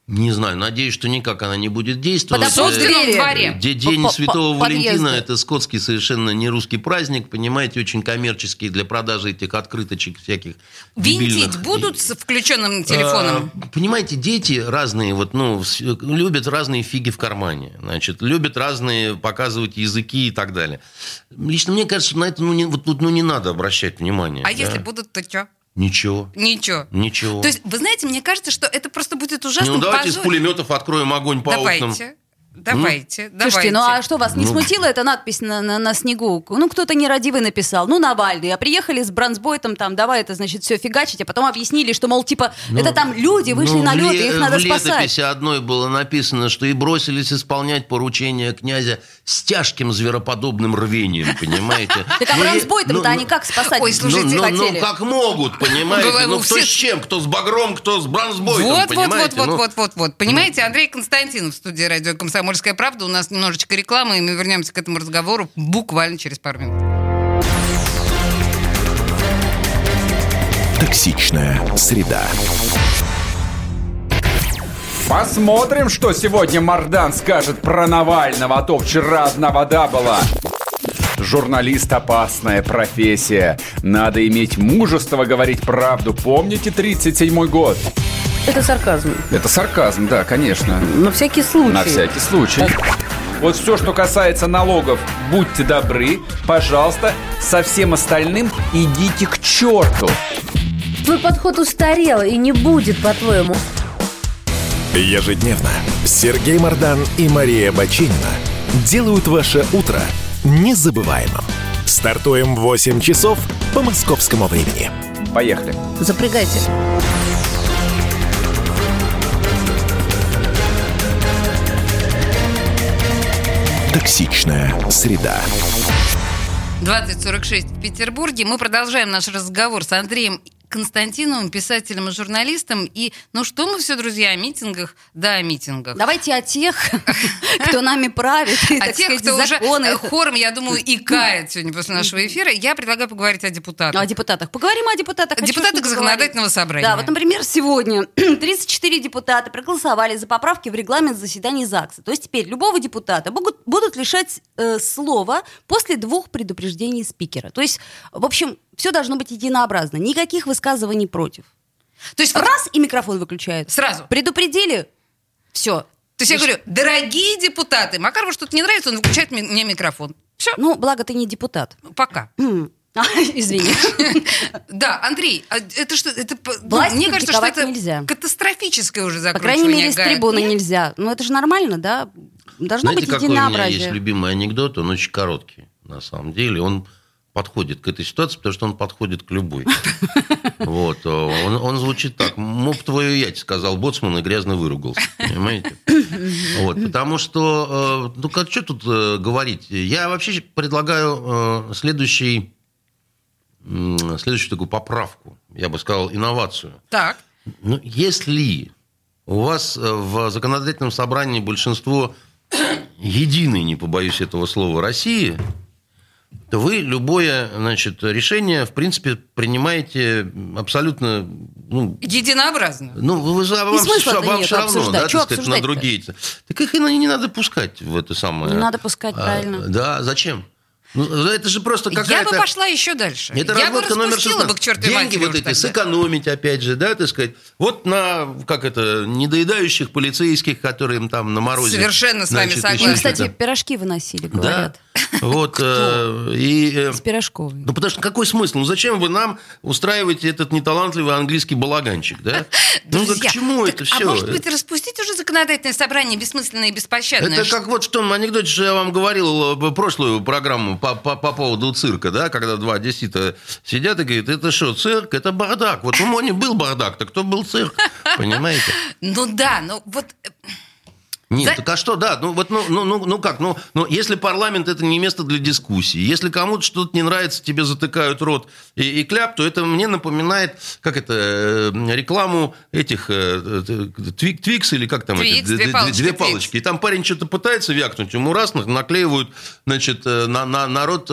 Не знаю, надеюсь, что никак она не будет действовать.
Под собственном
Э,
дворе.
Де- День Святого Валентина это скотский совершенно не русский праздник, понимаете, очень коммерческий для продажи этих открыточек всяких.
Винтить будут с включенным телефоном?
А, Понимаете, дети разные, вот, ну, любят разные фиги в кармане, значит, любят разные показывать языки и так далее. Лично мне кажется, на это ну, не, вот, ну, не надо обращать внимание.
А
да.
если будут, то что?
Ничего.
Ничего.
Ничего.
То есть, вы знаете, мне кажется, что это просто будет ужасным
ну, давайте из
позор-
пулеметов откроем огонь по окнам.
Давайте. Давайте, давайте.
Слушайте, ну а что, вас не
Ну.
смутила эта надпись на, на, на снегу? Ну, кто-то нерадивый написал, ну, Навальный. А приехали с бронзбойтом, там, давай это, значит, все фигачить, а потом объяснили, что, мол, типа, это там люди вышли
Ну,
на
в
лед,
ле-
и их надо
в
спасать.
летописи одной было написано, что и бросились исполнять поручения князя с тяжким звероподобным рвением, понимаете? [laughs]
Так а
Ну,
бронзбойтом-то
ну,
они как спасать
Ой, слушайте,
ну, ну,
хотели?
ну, как могут, понимаете? Ну, кто с чем? Кто с багром, кто с бронзбойтом,
Вот, вот, вот,
понимаете?
вот,
Ну,
вот, вот, вот. Понимаете, Андрей Константинов в студии радио «Комсомольская правда». У нас немножечко рекламы, и мы вернемся к этому разговору буквально через пару минут.
Токсичная среда.
Посмотрим, что сегодня Мардан скажет про Навального, а то вчера одна вода была. Журналист – опасная профессия. Надо иметь мужество говорить правду. Помните 37-й год?
Это сарказм.
Это сарказм, да, конечно.
На всякий случай.
На всякий случай. Вот все, что касается налогов, будьте добры, пожалуйста, со всем остальным идите к черту.
Твой подход устарел и не будет, по-твоему.
Ежедневно Сергей Мардан и Мария Бачинина делают ваше утро незабываемым. Стартуем в 8 часов по московскому времени.
Поехали.
Запрягайте.
Токсичная среда.
2046 в Петербурге. Мы продолжаем наш разговор с Андреем Константиновым, писателем и журналистом. И, ну что мы все, друзья, о митингах? Да, о митингах.
Давайте о тех, [laughs] кто нами правит, так
тех, кто уже хором, я думаю, и кает сегодня после нашего эфира, я предлагаю поговорить о депутатах.
О депутатах. Поговорим о депутатах.
Депутатах законодательного собрания.
Да, вот, например, сегодня [clears throat] 34 депутата проголосовали за поправки в регламент заседаний ЗАГСа. То есть теперь любого депутата будут, будут лишать э, слова после двух предупреждений спикера. То есть, в общем, все должно быть единообразно. Никаких высказываний против.
То есть вот
Раз и микрофон выключают.
Сразу.
Предупредили, все.
То есть я говорю, дорогие депутаты, Макарову что-то не нравится, он выключает мне микрофон. Все,
Ну, благо ты не депутат.
пока. [laughs]
Извини. [laughs]
Да, Андрей, а это что, это, по- ну,
Власть
мне кажется, что это
нельзя.
катастрофическое уже
По
закручивание
крайней мере, с трибуны нельзя. Ну, это же нормально, да? Должно
Знаете,
быть
какой у меня есть
единообразие.
любимый анекдот? Он очень короткий, на самом деле. Он подходит к этой ситуации, потому что он подходит к любой. [laughs] Вот. э, Он, он звучит так. Моп твою ять, сказал Боцман и грязно выругался. Понимаете? [laughs] Вот. Потому что, э, ну, как, что тут э, говорить? Я вообще предлагаю следующий, следующую такую поправку. Я бы сказал, инновацию.
Так.
Ну, если у вас в законодательном собрании большинство единой, не побоюсь этого слова, России, то вы любое значит, решение, в принципе, принимаете абсолютно... Ну,
Единообразно.
ну, вы, за- вам,
смысла-то
вам все равно,
обсуждать.
да,
Чё
так сказать, на другие. Так их и не, не надо пускать в это самое.
Не надо пускать,
А,
правильно.
Да, зачем? Ну, это же просто
Я
какая-то...
бы пошла еще дальше.
Это
я бы
номер
распустила
16.
бы к чертовой
Деньги
матери
вот эти
тогда.
сэкономить, опять же, да, так сказать. Вот на, как это, недоедающих полицейских, которые им там на морозе.
Совершенно с вами согласна.
еще
Им, кстати, пирожки выносили,
Да,
говорят.
вот. э, И, э,
С пирожковой.
ну, потому что какой смысл? Ну, зачем вы нам устраиваете этот неталантливый английский балаганчик, да? [laughs] Ну, да к чему
так,
это
А
все?
может быть, распустить уже законодательное собрание бессмысленное и беспощадное?
Это как вот в том анекдоте, что я вам говорил э, прошлую программу по, по, по поводу цирка, да, когда два одессита сидят и говорят, это что, цирк? Это бардак. Вот у Мони был бардак, так кто был цирк? [laughs] Понимаете?
Ну да, ну вот...
Нет,
За-
так а что, да, ну вот, ну, ну, ну, ну как, ну, ну, если парламент это не место для дискуссии, если кому-то что-то не нравится, тебе затыкают рот и, и кляп, то это мне напоминает, как это, э, рекламу этих э, э, твик, Твикс или как там
Твикс,
это,
две палочки,
две
Твикс.
палочки. И там парень что-то пытается вякнуть, ему раз на- наклеивают, значит, на, на, на рот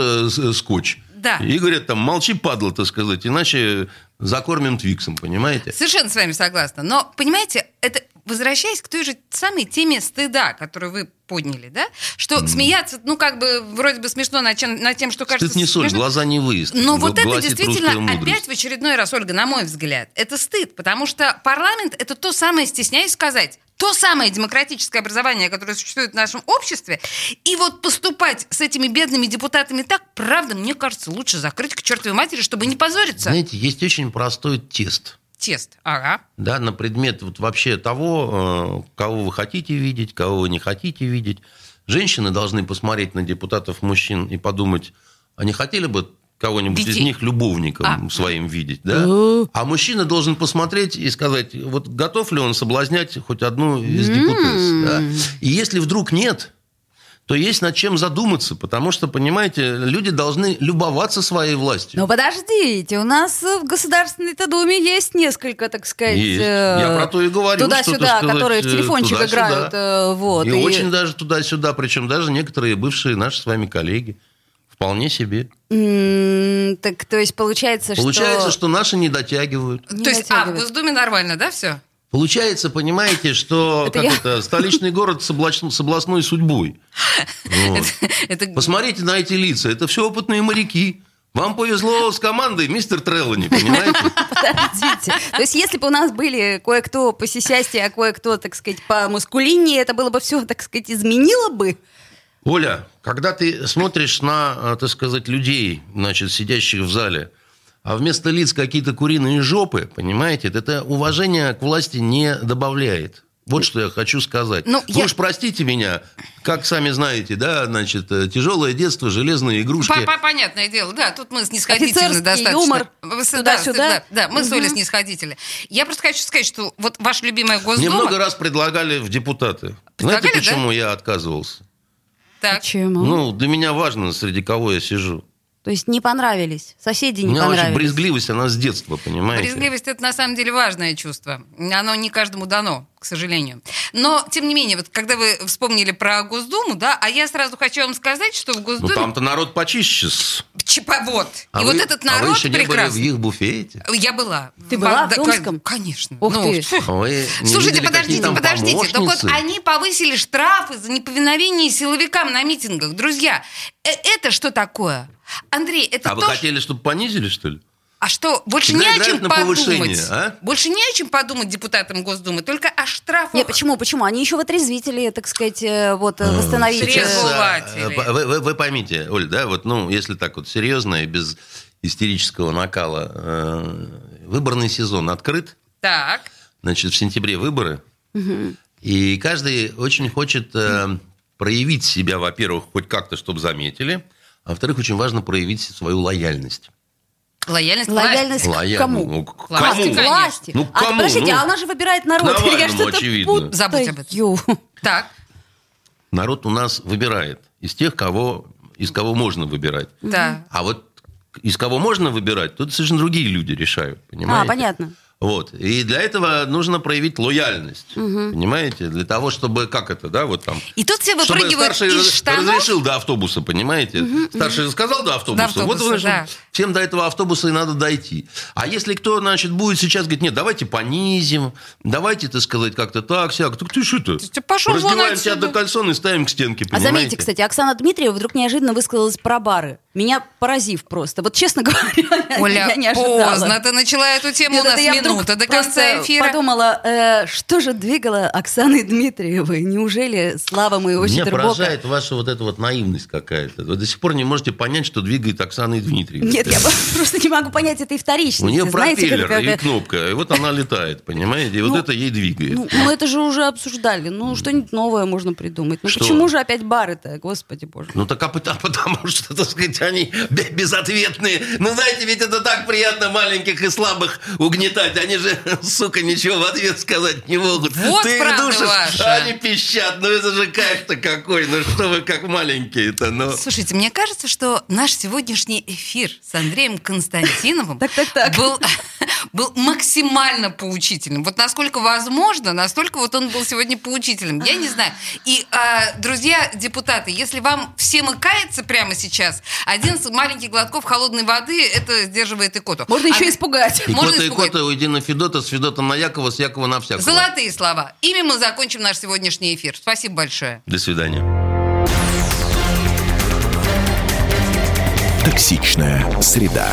скотч.
Да.
И говорят там, молчи, падла, так сказать, иначе закормим Твиксом, понимаете?
Совершенно с вами согласна. Но, понимаете, это возвращаясь к той же самой теме стыда, которую вы подняли, да, что смеяться, ну, как бы, вроде бы смешно над, чем, над тем, что кажется
Стыд не соль,
смешно.
глаза не выезд.
Но вот это действительно опять в очередной раз, Ольга, на мой взгляд, это стыд, потому что парламент это то самое, стесняюсь сказать, то самое демократическое образование, которое существует в нашем обществе, и вот поступать с этими бедными депутатами так, правда, мне кажется, лучше закрыть к чертовой матери, чтобы не позориться.
Знаете, есть очень простой тест.
Тест, ага.
Да, на предмет вот вообще того, э, кого вы хотите видеть, кого вы не хотите видеть. Женщины должны посмотреть на депутатов мужчин и подумать, а не хотели бы кого-нибудь из
Детей.
них любовником
А.
своим видеть, да? А мужчина должен посмотреть и сказать, вот готов ли он соблазнять хоть одну из депутатов. да? И если вдруг нет, то есть над чем задуматься, потому что, понимаете, люди должны любоваться своей властью.
Ну подождите, у нас в Государственной-то Думе есть несколько, так сказать,
Есть.
э,
Я про то и говорю,
туда-сюда,
сказать,
которые в телефончик
туда-сюда.
играют. э, вот,
и, очень даже туда-сюда, причем даже некоторые бывшие наши с вами коллеги. Вполне себе.
М, так, то есть получается,
Получается,
что...
что наши не дотягивают.
Не
То есть, а, в
дотягивает.
Госдуме нормально, да, все?
Получается, понимаете, что
Это
как
я.
это, столичный город с, облач- с областной судьбой. Вот.
Это
Посмотрите на эти лица. Это все опытные моряки. Вам повезло с командой, мистер Треллани, понимаете? [laughs]
Подождите. То есть если бы у нас были кое-кто по сисясти, а кое-кто, так сказать, по мускулине, это было бы все, так сказать, изменило бы?
Оля, когда ты смотришь на, а, так сказать, людей, значит, сидящих в зале, а вместо лиц какие-то куриные жопы, понимаете, это уважение к власти не добавляет. Вот что я хочу сказать.
Ну,
Вы
я-
уж простите меня, как сами знаете, да, значит, э, тяжелое детство, железные игрушки.
По- по- Понятное дело, да, тут мы снисходительны
Офицерский
достаточно.
юмор, туда-сюда.
Да, да, мы с Олей
Мгм.
снисходители. Я просто хочу сказать, что вот ваша любимая
Мне
Госдума...
много раз предлагали в депутаты. Знаете,
Предлагали, да?
почему я отказывался?
Так.
Почему?
Ну, для меня важно, среди кого я сижу.
То есть не понравились, соседи
У
не
меня очень
понравились.
брезгливость, она с детства, понимаете?
Брезгливость это на самом деле важное чувство. Оно не каждому дано, к сожалению. Но, тем не менее, вот когда вы вспомнили про Госдуму, да, а я сразу хочу вам сказать, что в
Ну,
Госдуме...
там-то народ почище. с-
вот.
А
И
вы-
вот этот
а вы
народ
еще не были
прекрасный.
в их буфете?
Я была.
Ты была в Домском?
Конечно.
Ух
Ну,
ты.
фу.
Вы
Слушайте,
видели,
подождите,
там
подождите. Так вот
помощницы?
они повысили штрафы за неповиновение силовикам на митингах. Друзья, э- это что такое? Андрей, это
А вы
то,
хотели, чтобы понизили, что ли?
А что, больше
Всегда
не о чем
на
подумать?
повышение, а?
Больше не о чем подумать депутатам Госдумы, только о штрафах.
Нет, почему, почему? Они еще в отрезвители, так сказать, э, вот, э, восстановить.
Сейчас,
э,
а, вы, вы- вы поймите, Оль, да, вот, ну, если так вот серьезно и без истерического накала, выборный сезон открыт,
Так.
значит, в сентябре выборы, и каждый очень хочет э, проявить себя, во-первых, хоть как-то, чтобы заметили, а во-вторых, очень важно проявить свою лояльность.
Лояльность,
Лояльность к
Лояльно.
кому?
Ну, к
Власти,
кому?
Власти.
Ну,
а,
кому?
подождите,
Ну,
а у нас же выбирает народ.
Навальному,
Я что-то
очевидно.
путаю.
Забудь об этом. Так.
Народ у нас выбирает из тех, кого, из кого можно выбирать.
Да.
А вот из кого можно выбирать, тут совершенно другие люди решают, понимаете?
А, понятно.
Вот. И для этого нужно проявить лояльность, понимаете? Для того, чтобы, как это, да, вот там...
И тут все
Чтобы
выпрыгивают
старший
из штанов.
разрешил до автобуса, понимаете? Старший сказал до автобуса.
До автобуса,
вот значит,
да.
всем до этого автобуса и надо дойти. А если кто, значит, будет сейчас говорить, нет, давайте понизим, давайте, так сказать, как-то так, сяк. Так ты что ты?
Ты пошел
Раздеваем тебя до кальсона и ставим к стенке,
А
понимаете?
заметьте, кстати, Оксана Дмитриева вдруг неожиданно высказалась про бары. Меня поразив просто. Вот честно [laughs] говоря,
Оля,
я не ожидала.
поздно ты начала эту тему,
Нет,
у нас минута до
просто
конца эфира.
подумала, э, что же двигало Оксаной Дмитриевой? Неужели слава моего
Меня
Щедербока?
поражает ваша вот эта вот наивность какая-то. Вы до сих пор не можете понять, что двигает Оксана Дмитриевна.
Нет, я [laughs] просто не могу понять этой
У
вторичности.
нее
Знаете,
пропеллер
как
и кнопка, и вот она летает, понимаете? И вот
Ну,
это ей двигает.
Ну, ну, это же уже обсуждали. Ну, что-нибудь новое можно придумать. Ну,
Что?
почему же опять бары-то, господи боже?
Ну так а потому, потому [laughs] что, так сказать, они бе- безответные. Ну знаете, ведь это так приятно маленьких и слабых угнетать. Они же, [laughs] сука, ничего в ответ сказать не могут.
Вот
Ты их
правда
душишь,
ваша.
а они пищат. Ну это же кайф-то какой. Ну что вы как маленькие-то, ну.
Слушайте, мне кажется, что наш сегодняшний эфир с Андреем Константиновым был был максимально поучительным. Вот насколько возможно, настолько вот он был сегодня поучительным. Я не знаю. И, а, друзья депутаты, если вам всем и кается прямо сейчас, один маленький глотков холодной воды, это сдерживает икоту.
Можно еще испугать.
И
Можно испугать.
кота, уйди на Федота, с Федота на Якова, с Якова на всякого.
Золотые слова. Ими мы закончим наш сегодняшний эфир. Спасибо большое.
До свидания.
Токсичная среда.